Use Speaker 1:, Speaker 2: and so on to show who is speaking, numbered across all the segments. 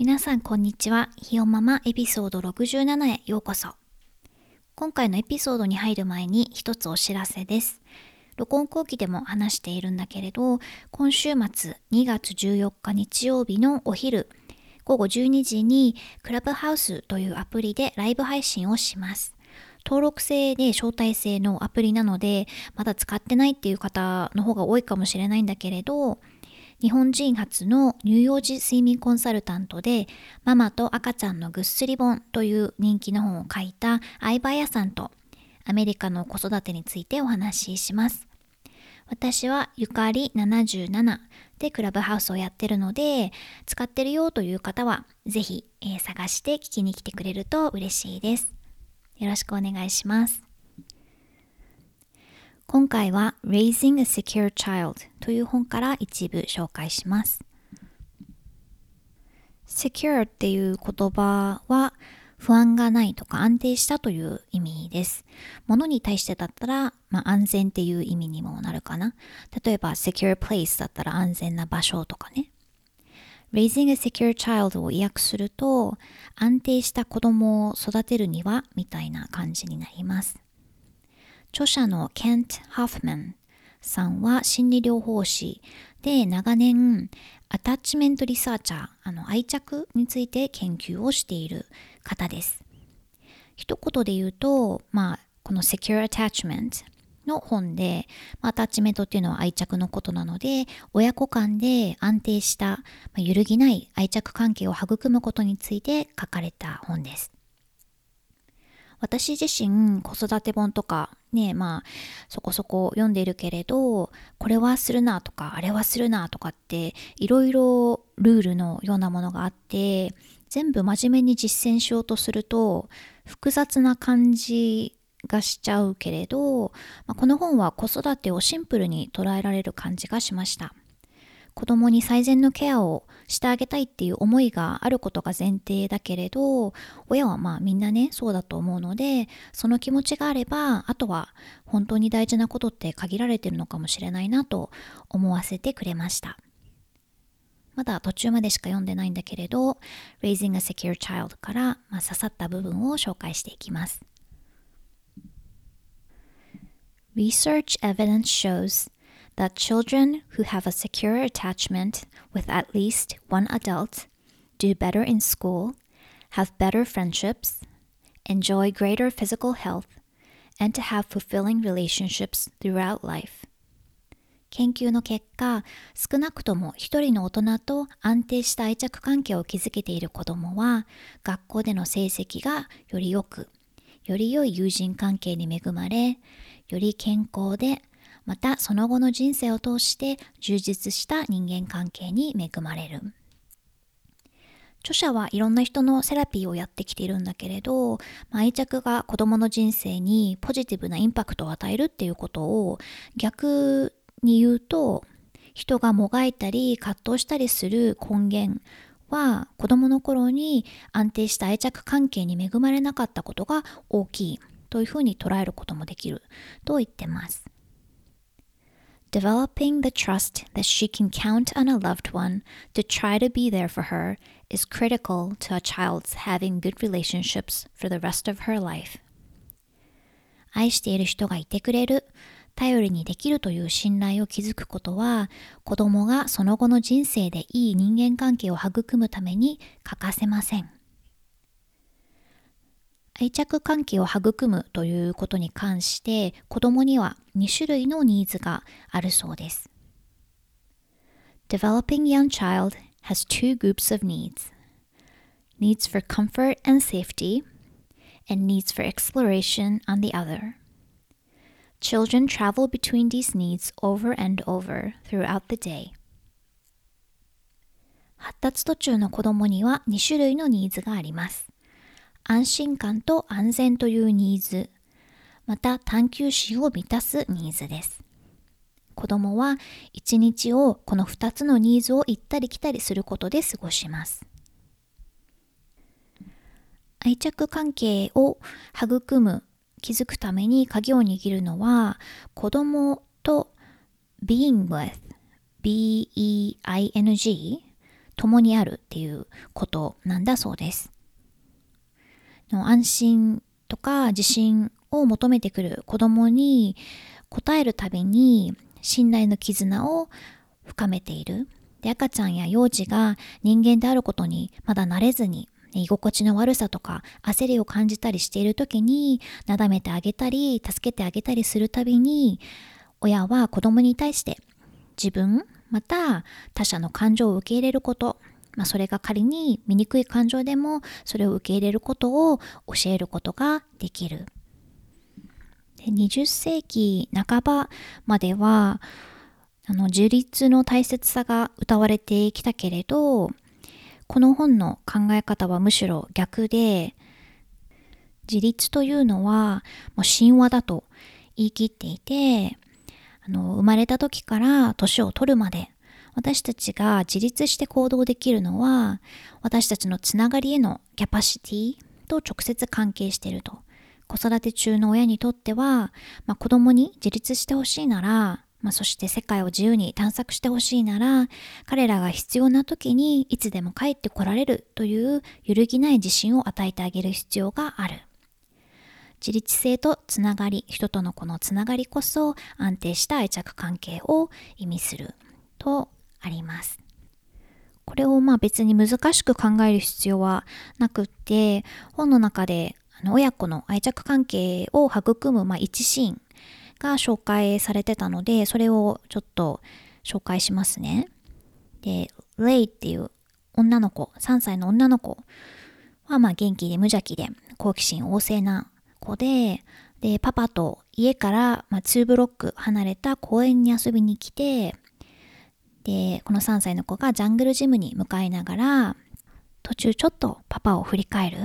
Speaker 1: 皆さんこんにちは。ひよママエピソード67へようこそ。今回のエピソードに入る前に一つお知らせです。録音後期でも話しているんだけれど、今週末2月14日日曜日のお昼、午後12時にクラブハウスというアプリでライブ配信をします。登録制で招待制のアプリなので、まだ使ってないっていう方の方が多いかもしれないんだけれど、日本人初の乳幼児睡眠コンサルタントで、ママと赤ちゃんのぐっすり本という人気の本を書いた相葉屋さんと、アメリカの子育てについてお話しします。私はゆかり77でクラブハウスをやってるので、使ってるよという方は、ぜひ、えー、探して聞きに来てくれると嬉しいです。よろしくお願いします。今回は Raising a Secure Child という本から一部紹介します。Secure っていう言葉は不安がないとか安定したという意味です。物に対してだったら、まあ、安全っていう意味にもなるかな。例えば secure place だったら安全な場所とかね。Raising a secure child を意訳すると安定した子供を育てるにはみたいな感じになります。著者のケント・ハフマンさんは心理療法士で長年アタッチメントリサーチャー、あの愛着について研究をしている方です。一言で言うと、まあ、この Secure Attachment の本で、まあ、アタッチメントっていうのは愛着のことなので、親子間で安定した、まあ、揺るぎない愛着関係を育むことについて書かれた本です。私自身子育て本とかねまあそこそこ読んでいるけれどこれはするなとかあれはするなとかっていろいろルールのようなものがあって全部真面目に実践しようとすると複雑な感じがしちゃうけれど、まあ、この本は子育てをシンプルに捉えられる感じがしました。子供に最善のケアをしてあげたいっていう思いがあることが前提だけれど親はまあみんなねそうだと思うのでその気持ちがあればあとは本当に大事なことって限られてるのかもしれないなと思わせてくれました。まだ途中までしか読んでないんだけれど Raising a Secure Child から、まあ、刺さった部分を紹介していきます。Research evidence shows that children who have a secure attachment with at least one adult do better in school, have better friendships, enjoy greater physical health, and to have fulfilling relationships throughout life. 研究の結果、少なくとも一人の大人と安定した愛着関係を築けている子供は、学校での成績がより良く、より良い友人関係に恵まれ、より健康でまたその後の人生を通して充実した人間関係に恵まれる。著者はいろんな人のセラピーをやってきているんだけれど、ま愛着が子供の人生にポジティブなインパクトを与えるっていうことを逆に言うと、人がもがいたり葛藤したりする根源は子供の頃に安定した愛着関係に恵まれなかったことが大きいというふうに捉えることもできると言ってます。Developing the trust that she can count on a loved one to try to be there for her is critical to a child's having good relationships for the rest of her life. 愛している人がいてくれる、頼りにできるという信頼を築くことは、子供がその後の人生でいい人間関係を育むために欠かせません。愛着関係を育むということに関して子供には2種類のニーズがあるそうです。Developing young child has two groups of needs. Needs for comfort and safety and needs for exploration on the other. Children travel between these needs over and over throughout the day. 発達途中の子供には2種類のニーズがあります。安心感と安全というニーズ、また探求心を満たすニーズです。子供は一日をこの2つのニーズを行ったり来たりすることで過ごします。愛着関係を育む、築くために鍵を握るのは子供と being with, b-e-i-n-g 共にあるっていうことなんだそうです。の安心とか自信を求めてくる子供に応えるたびに信頼の絆を深めている。で赤ちゃんや幼児が人間であることにまだ慣れずに居心地の悪さとか焦りを感じたりしている時になだめてあげたり助けてあげたりするたびに親は子供に対して自分また他者の感情を受け入れることまあ、それが仮に醜い感情でもそれを受け入れることを教えることができる。で20世紀半ばまではあの自立の大切さが歌われてきたけれどこの本の考え方はむしろ逆で自立というのはもう神話だと言い切っていてあの生まれた時から年を取るまで私たちが自立して行動できるのは私たちのつながりへのキャパシティと直接関係していると。子育て中の親にとっては、まあ、子供に自立してほしいなら、まあ、そして世界を自由に探索してほしいなら彼らが必要な時にいつでも帰ってこられるという揺るぎない自信を与えてあげる必要がある。自立性とつながり、人とのこのつながりこそ安定した愛着関係を意味するとあります。これをまあ別に難しく考える必要はなくって、本の中であの親子の愛着関係を育むまあ一シーンが紹介されてたので、それをちょっと紹介しますね。で、レイっていう女の子、3歳の女の子はまあ元気で無邪気で好奇心旺盛な子で、で、パパと家からまあ2ブロック離れた公園に遊びに来て、で、この3歳の子がジャングルジムに向かいながら、途中ちょっとパパを振り返る。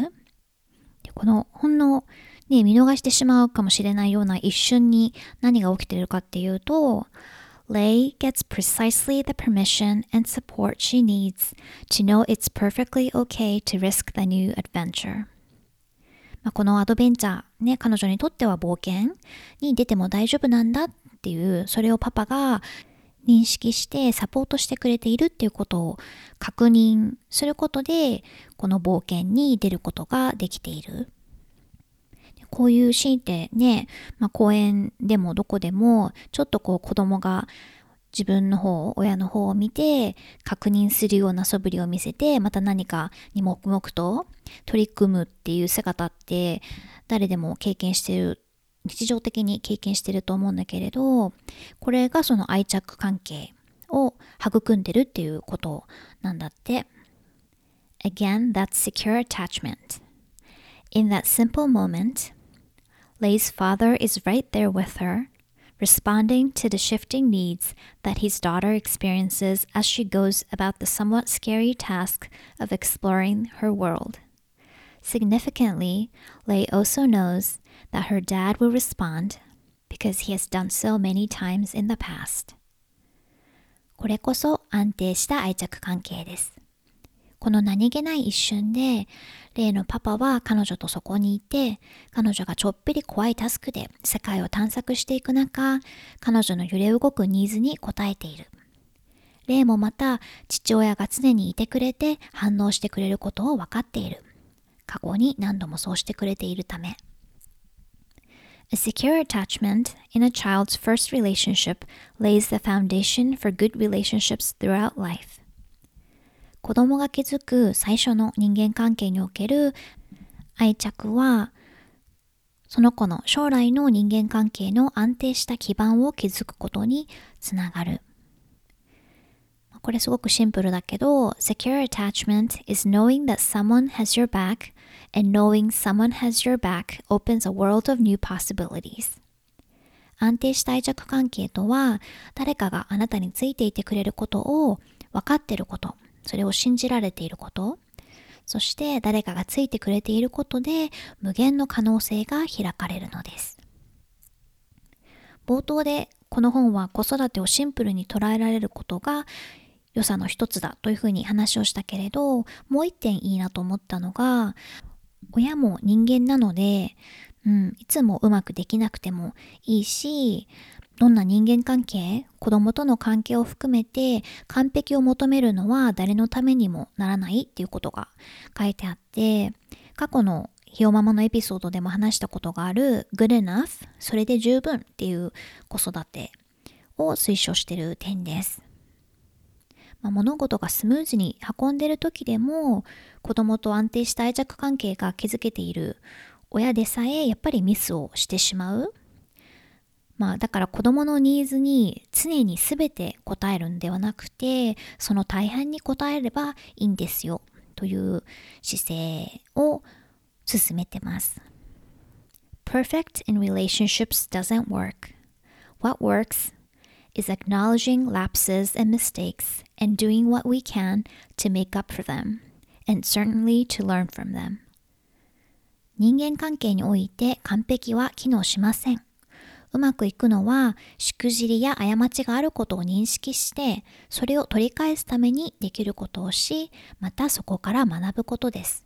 Speaker 1: でこのほんの、ね、見逃してしまうかもしれないような一瞬に何が起きているかっていうと、Lay gets precisely the permission and support she needs to know it's perfectly okay to risk the new adventure. まあ、このアドベンチャー、ね、彼女にとっては冒険に出ても大丈夫なんだっていう、それをパパが認識してサポートしてくれているっていうことを確認することでこの冒険に出ることができている。こういうシーンってね、まあ、公園でもどこでもちょっとこう子供が自分の方、親の方を見て確認するような素振りを見せてまた何かに黙々と取り組むっていう姿って誰でも経験してる日常的に経験してると思うんだけれどこれがその愛着関係を育んでるっていうことなんだって Again, that's secure attachment. In that simple moment, Lay's father is right there with her, responding to the shifting needs that his daughter experiences as she goes about the somewhat scary task of exploring her world. Significantly, Lay also knows that her dad will respond because he has done so many times in the past. これこそ安定した愛着関係です。この何気ない一瞬で、例のパパは彼女とそこにいて、彼女がちょっぴり怖いタスクで世界を探索していく中、彼女の揺れ動くニーズに応えている。例もまた、父親が常にいてくれて反応してくれることを分かっている。過去に何度もそうしてくれているため。A secure attachment in a child's first relationship lays the foundation for good relationships throughout life. 子供が築く最初の人間関係における愛着は、その子の将来の人間関係の安定した基盤を築くことにつながる。これすごくシンプルだけど、secure attachment is knowing that someone has your back and knowing someone has your back opens a world of new possibilities. 安定した愛着関係とは、誰かがあなたについていてくれることを分かっていること。それを信じられていること、そして誰かがついてくれていることで無限の可能性が開かれるのです。冒頭でこの本は子育てをシンプルに捉えられることが良さの一つだというふうに話をしたけれどもう一点いいなと思ったのが親も人間なので、うん、いつもうまくできなくてもいいしどんな人間関係子供との関係を含めて完璧を求めるのは誰のためにもならないっていうことが書いてあって過去のひよママのエピソードでも話したことがある good enough それで十分っていう子育てを推奨している点です。まあ、物事がスムーズに運んでる時でも子供と安定した愛着関係が築けている親でさえやっぱりミスをしてしまう。まあだから子供のニーズに常に全て答えるんではなくてその大半に答えればいいんですよという姿勢を進めてます。Perfect in relationships doesn't work. What works is acknowledging lapses and mistakes and doing what we can to make up for them, and certainly to learn from them. 人間関係において完璧は機能しません。うまくいくのは、しくじりや過ちがあることを認識して、それを取り返すためにできることをし、またそこから学ぶことです。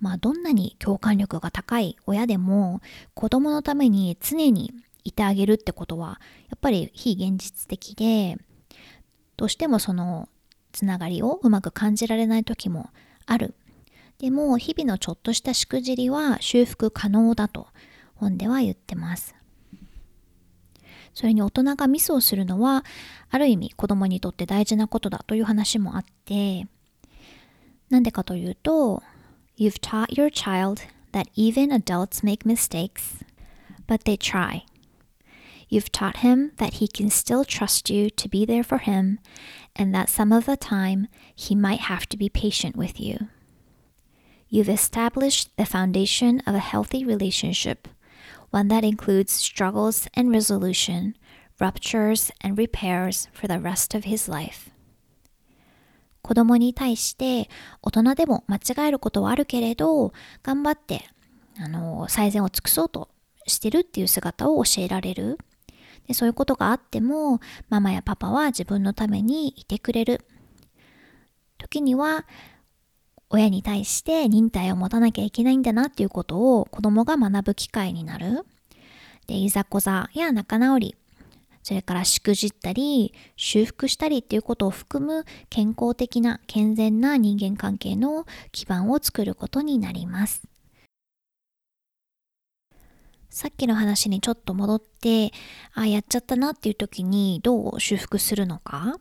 Speaker 1: まあ、どんなに共感力が高い親でも、子供のために常にいてあげるってことは、やっぱり非現実的で、どうしてもそのつながりをうまく感じられない時もある。でも、日々のちょっとしたしくじりは修復可能だと本では言ってます。それに大人がミスをするのは、ある意味子供にとって大事なことだという話もあって、なんでかというと、You've taught your child that even adults make mistakes, but they try. You've taught him that he can still trust you to be there for him, and that some of the time he might have to be patient with you. You've established the foundation of a healthy relationship, one that includes struggles and resolution, ruptures and repairs for the rest of his life. 子供に対して大人でも間違えることはあるけれど頑張ってあの最善を尽くそうとしてるっていう姿を教えられる でそういうことがあってもママやパパは自分のためにいてくれる。時には親に対して忍耐を持たなきゃいけないんだなっていうことを子供が学ぶ機会になる。でいざこざや仲直り。それからしくじったり修復したりっていうことを含む健康的な健全な人間関係の基盤を作ることになります。さっきの話にちょっと戻って、あ、やっちゃったなっていう時にどう修復するのか？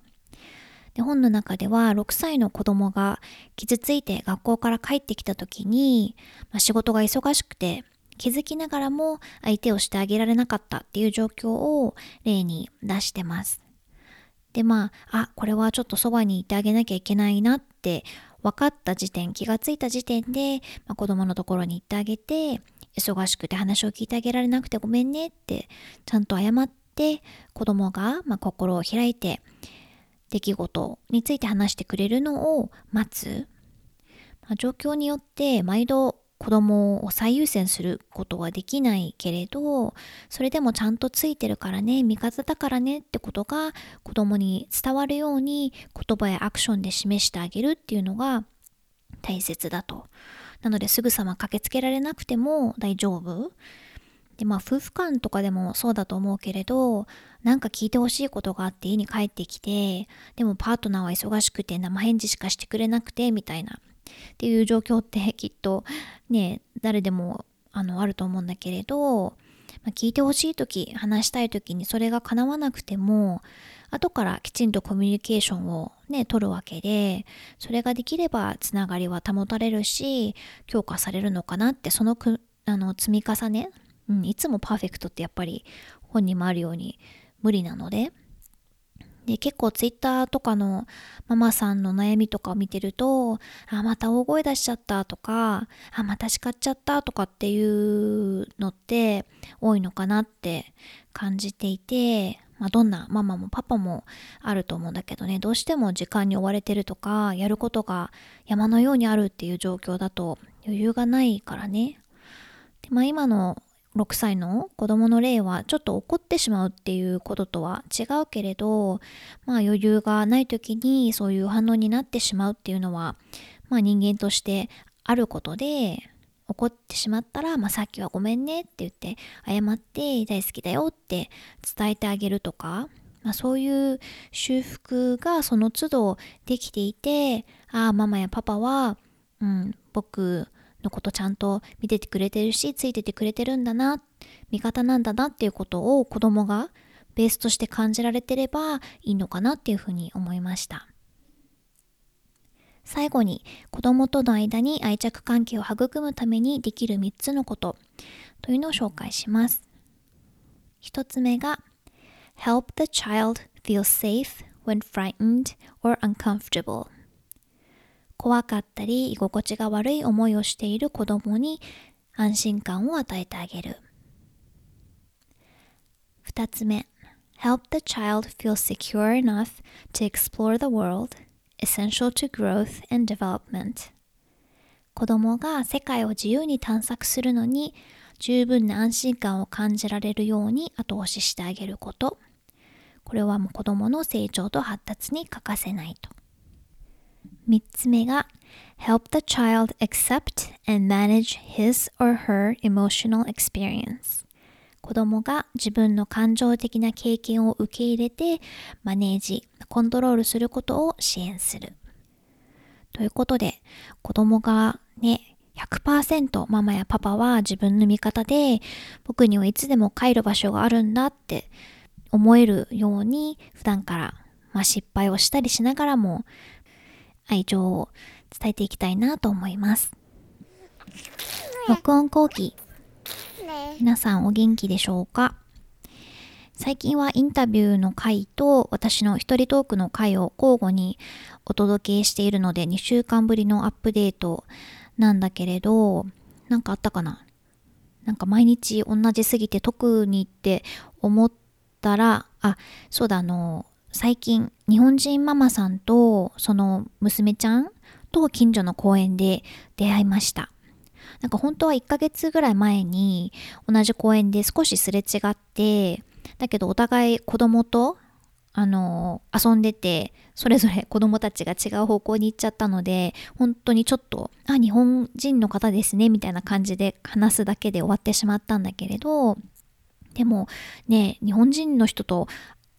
Speaker 1: で本の中では6歳の子供が傷ついて学校から帰ってきた時に、まあ、仕事が忙しくて気づきながらも相手をしてあげられなかったっていう状況を例に出してます。でまあ、あ、これはちょっとそばにいてあげなきゃいけないなって分かった時点、気がついた時点で、まあ、子供のところに行ってあげて、忙しくて話を聞いてあげられなくてごめんねってちゃんと謝って子供が、ま、心を開いて出来事について話してくれるのを待つ、まあ、状況によって毎度子供を最優先することはできないけれどそれでもちゃんとついてるからね味方だからねってことが子供に伝わるように言葉やアクションで示してあげるっていうのが大切だと。なのですぐさま駆けつけられなくても大丈夫。でまあ夫婦間とかでもそうだと思うけれどなんか聞いてほしいことがあって家に帰ってきてでもパートナーは忙しくて生返事しかしてくれなくてみたいなっていう状況ってきっとね誰でもあのあると思うんだけれど、まあ、聞いてほしい時話したい時にそれが叶わなくても後からきちんとコミュニケーションをね取るわけでそれができればつながりは保たれるし強化されるのかなってそのくあの積み重ね、うん、いつもパーフェクトってやっぱり本にもあるように無理なので。で、結構ツイッターとかのママさんの悩みとかを見てると、あ、また大声出しちゃったとか、あ、また叱っちゃったとかっていうのって多いのかなって感じていて、まあ、どんなママもパパもあると思うんだけどねどうしても時間に追われてるとかやることが山のようにあるっていう状況だと余裕がないからね。で、まあ、今の6歳の子供の例はちょっと怒ってしまうっていうこととは違うけれど、まあ、余裕がない時にそういう反応になってしまうっていうのは、まあ、人間としてあることで怒ってしまったら、まあ、さっきはごめんねって言って謝って大好きだよって伝えてあげるとか、まあ、そういう修復がその都度できていてああママやパパは、うん、僕のことちゃんと見ててくれてるしついててくれてるんだな味方なんだなっていうことを子供がベースとして感じられてればいいのかなっていうふうに思いました。最後に子供との間に愛着関係を育むためにできる3つのことというのを紹介します。1つ目が Help the child feel safe when frightened or uncomfortable 怖かったり居心地が悪い思いをしている子供に安心感を与えてあげる。2つ目。Help the child feel secure enough to explore the world essential to growth and development. 子供が世界を自由に探索するのに十分な安心感を感じられるように後押ししてあげること。これはもう子供の成長と発達に欠かせないと。3つ目が Help the child accept and manage his or her emotional experience 子供が自分の感情的な経験を受け入れてマネージ、コントロールすることを支援する。ということで、子供がね、100%ママやパパは自分の味方で僕にはいつでも帰る場所があるんだって思えるように普段から、まあ、失敗をしたりしながらも愛情を伝えていきたいなと思います。録音後期。皆さんお元気でしょうか？最近はインタビューの回と私の一人トークの回を交互にお届けしているので2週間ぶりのアップデートなんだけれどなんかあったかな？なんか毎日同じすぎて特にって思ったらあそうだあの最近日本人ママさんとその娘ちゃんと近所の公園で出会いました。なんか本当は1ヶ月ぐらい前に同じ公園で少しすれ違って、だけどお互い子供とあの遊んでてそれぞれ子供たちが違う方向に行っちゃったので本当にちょっと「あ日本人の方ですね」みたいな感じで話すだけで終わってしまったんだけれどでもね日本人の人と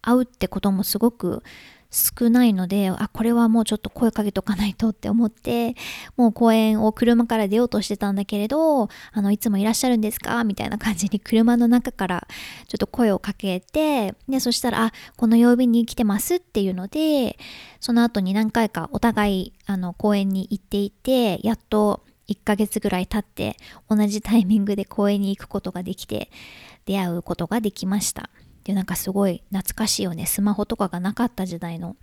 Speaker 1: 会うってこともすごく少ないので、あ、これはもうちょっと声かけとかないとって思って、もう公園を車から出ようとしてたんだけれど、あの、いつもいらっしゃるんですか？みたいな感じに車の中からちょっと声をかけて、で、そしたら、あ、この曜日に来てますっていうので、その後に何回かお互い、あの、公園に行っていて、やっと1ヶ月ぐらい経って同じタイミングで公園に行くことができて出会うことができました。でなんかすごい懐かしいよね。スマホとかがなかった時代の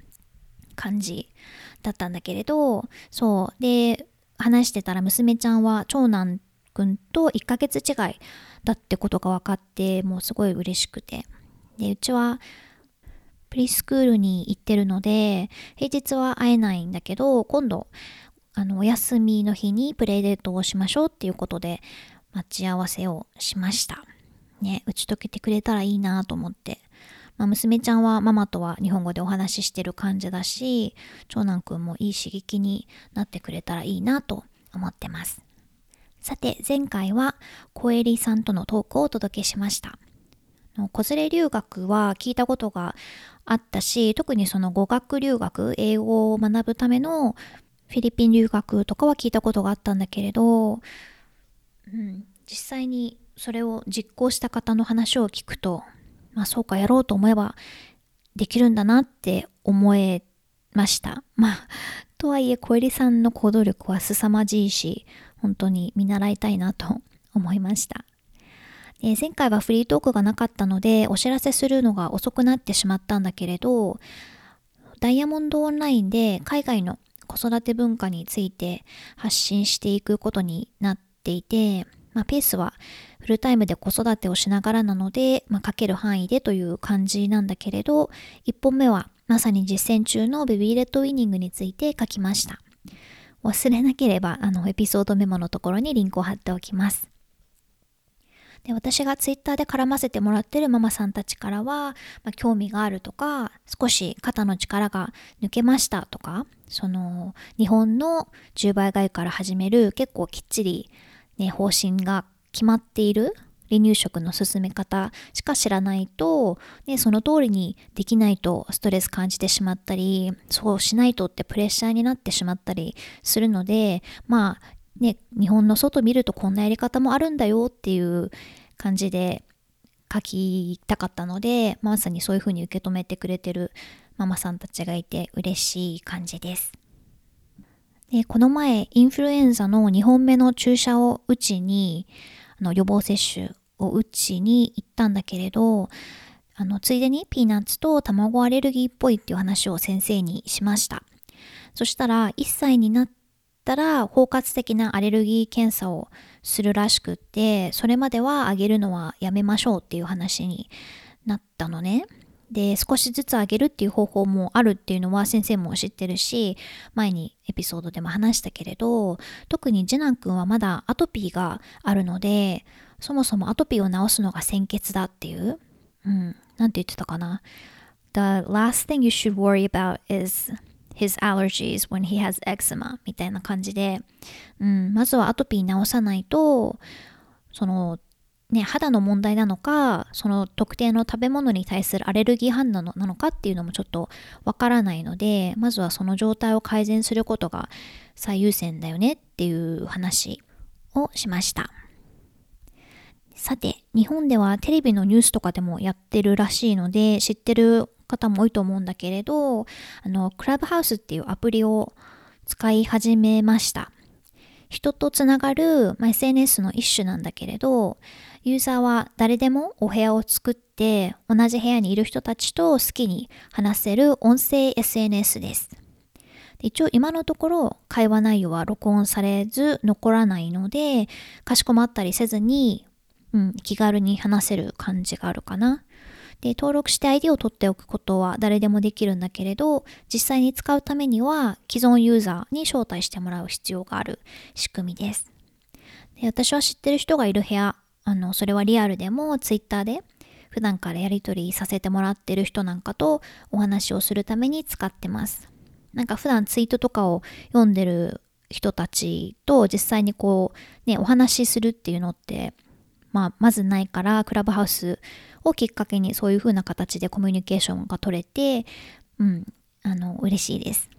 Speaker 1: 感じだったんだけれどそう。で話してたら娘ちゃんは長男くんと1ヶ月違いだってことが分かってもうすごい嬉しくて。でうちはプリスクールに行ってるので平日は会えないんだけど今度あのお休みの日にプレイデートをしましょうっていうことで待ち合わせをしました。ね、打ち解けてくれたらいいなと思って。まあ、娘ちゃんはママとは日本語でお話ししてる感じだし、長男くんもいい刺激になってくれたらいいなと思ってます。さて、前回は小エリさんとのトークをお届けしました。子連れ留学は聞いたことがあったし、特にその語学留学、英語を学ぶためのフィリピン留学とかは聞いたことがあったんだけれど、うん、実際にそれを実行した方の話を聞くと、まあそうかやろうと思えばできるんだなって思えました。まあ、とはいえ小入さんの行動力は凄まじいし、本当に見習いたいなと思いました。で前回はフリートークがなかったのでお知らせするのが遅くなってしまったんだけれどダイヤモンドオンラインで海外の子育て文化について発信していくことになっていて、まあ、ペースはフルタイムで子育てをしながらなので、まあ、書ける範囲でという感じなんだけれど、1本目はまさに実践中のベビーレッドウィニングについて書きました。忘れなければ、あの、エピソードメモのところにリンクを貼っておきます。で私がツイッターで絡ませてもらってるママさんたちからは、まあ、興味があるとか少し肩の力が抜けましたとかその日本の10倍外から始める結構きっちり、ね、方針が決まっている離乳食の進め方しか知らないと、ね、その通りにできないとストレス感じてしまったりそうしないとってプレッシャーになってしまったりするのでまあね、日本の外見るとこんなやり方もあるんだよっていう感じで書きたかったので、まさにそういうふうに受け止めてくれてるママさんたちがいて嬉しい感じです。でこの前、インフルエンザの2本目の注射を打ちに、あの予防接種を打ちに行ったんだけれど、あのついでにピーナッツと卵アレルギーっぽいっていう話を先生にしました。そしたら1歳になったら包括的なアレルギー検査をするらしくってそれまではあげるのはやめましょうっていう話になったのね。で少しずつあげるっていう方法もあるっていうのは先生も知ってるし前にエピソードでも話したけれど特に次男くんはまだアトピーがあるのでそもそもアトピーを治すのが先決だっていううんなんて言ってたかな。The last thing you should worry about is his allergies when he has eczema みたいな感じで、うん、まずはアトピー治さないとそのね、肌の問題なのかその特定の食べ物に対するアレルギー反応なのかっていうのもちょっとわからないのでまずはその状態を改善することが最優先だよねっていう話をしましたさて日本ではテレビのニュースとかでもやってるらしいので知ってる方も多いと思うんだけれど、あの、クラブハウスっていうアプリを使い始めました。人とつながる、まあ、SNS の一種なんだけれど、ユーザーは誰でもお部屋を作って同じ部屋にいる人たちと好きに話せる音声 SNS です。一応今のところ会話内容は録音されず残らないので、かしこまったりせずに、うん、気軽に話せる感じがあるかな。で、登録して ID を取っておくことは誰でもできるんだけれど、実際に使うためには既存ユーザーに招待してもらう必要がある仕組みです。で私は知ってる人がいる部屋、あの、それはリアルでも Twitter で普段からやり取りさせてもらってる人なんかとお話をするために使ってます。なんか普段ツイートとかを読んでる人たちと実際にこうねお話しするっていうのってまあまずないからクラブハウスをきっかけにそういう風な形でコミュニケーションが取れて、うん、あの、嬉しいです。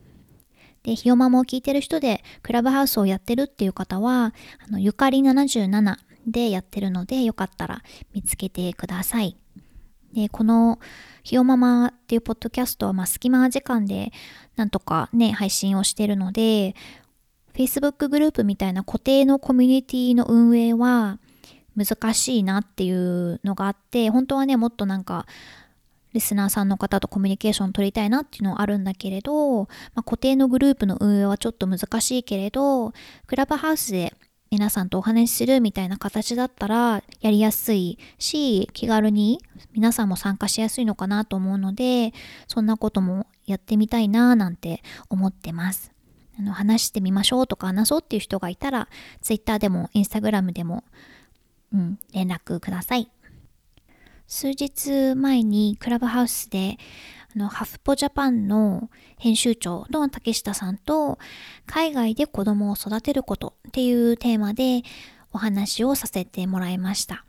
Speaker 1: で、ひよまも聞いてる人でクラブハウスをやってるっていう方は、あのゆかり77でやってるので、よかったら見つけてください。で、このひよままっていうポッドキャストは、まあ、隙間時間でなんとかね、配信をしてるので、Facebook グループみたいな固定のコミュニティの運営は、難しいなっていうのがあって本当はねもっとなんかリスナーさんの方とコミュニケーション取りたいなっていうのはあるんだけれど、まあ、固定のグループの運営はちょっと難しいけれどクラブハウスで皆さんとお話しするみたいな形だったらやりやすいし気軽に皆さんも参加しやすいのかなと思うのでそんなこともやってみたいななんて思ってます。あの話してみましょうとか話そうっていう人がいたら Twitter でも Instagram でもうん、連絡ください。数日前にクラブハウスであのハフポジャパンの編集長の竹下さんと海外で子供を育てることっていうテーマでお話をさせてもらいました。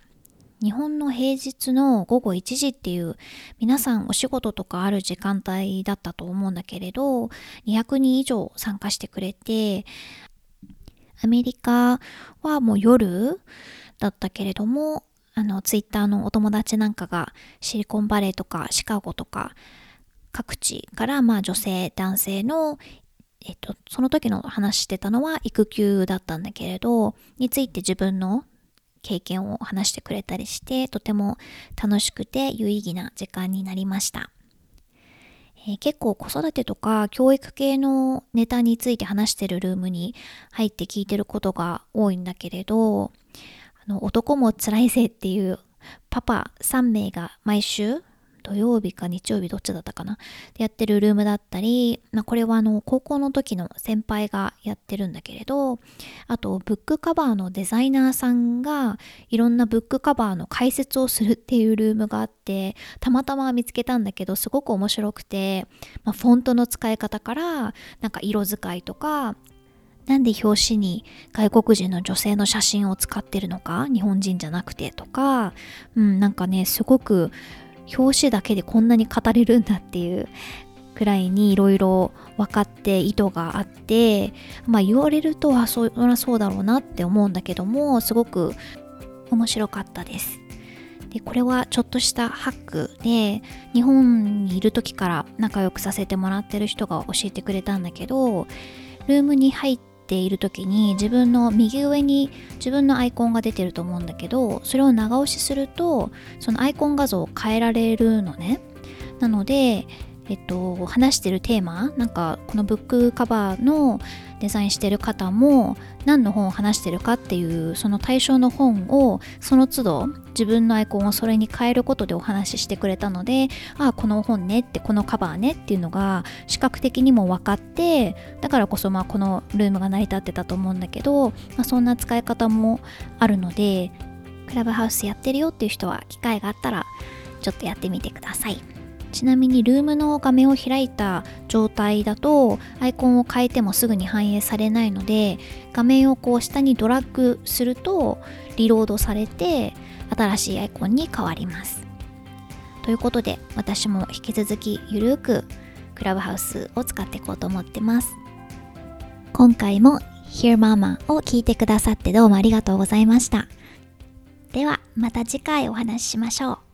Speaker 1: 日本の平日の午後1時っていう皆さんお仕事とかある時間帯だったと思うんだけれど200人以上参加してくれてアメリカはもう夜だったけれどもあのツイッターのお友達なんかがシリコンバレーとかシカゴとか各地からまあ女性男性のえっと、その時の話してたのは育休だったんだけれどについて自分の経験を話してくれたりしてとても楽しくて有意義な時間になりました、えー、結構子育てとか教育系のネタについて話してるルームに入って聞いてることが多いんだけれどの男も辛いぜっていうパパ3名が毎週土曜日か日曜日どっちだったかな？でやってるルームだったり、まあ、これはあの高校の時の先輩がやってるんだけれどあとブックカバーのデザイナーさんがいろんなブックカバーの解説をするっていうルームがあってたまたま見つけたんだけどすごく面白くて、まあ、フォントの使い方からなんか色使いとかなんで表紙に外国人の女性の写真を使ってるのか日本人じゃなくてとか、うん、なんかねすごく表紙だけでこんなに語れるんだっていうくらいにいろいろ分かって意図があってまあ言われるとはそりゃそうだろうなって思うんだけどもすごく面白かったです。でこれはちょっとしたハックで日本にいる時から仲良くさせてもらってる人が教えてくれたんだけどルームに入っている時に自分の右上に自分のアイコンが出てると思うんだけどそれを長押しするとそのアイコン画像を変えられるのね。なのでえっと、話してるテーマなんかこのブックカバーのデザインしてる方も何の本を話してるかっていうその対象の本をその都度自分のアイコンをそれに変えることでお話ししてくれたのでああこの本ねってこのカバーねっていうのが視覚的にも分かってだからこそまあこのルームが成り立ってたと思うんだけど、まあ、そんな使い方もあるのでクラブハウスやってるよっていう人は機会があったらちょっとやってみてください。ちなみにルームの画面を開いた状態だとアイコンを変えてもすぐに反映されないので画面をこう下にドラッグするとリロードされて新しいアイコンに変わります。ということで私も引き続きゆるくクラブハウスを使っていこうと思ってます。今回も Hear Mama を聞いてくださってどうもありがとうございました。ではまた次回お話ししましょう。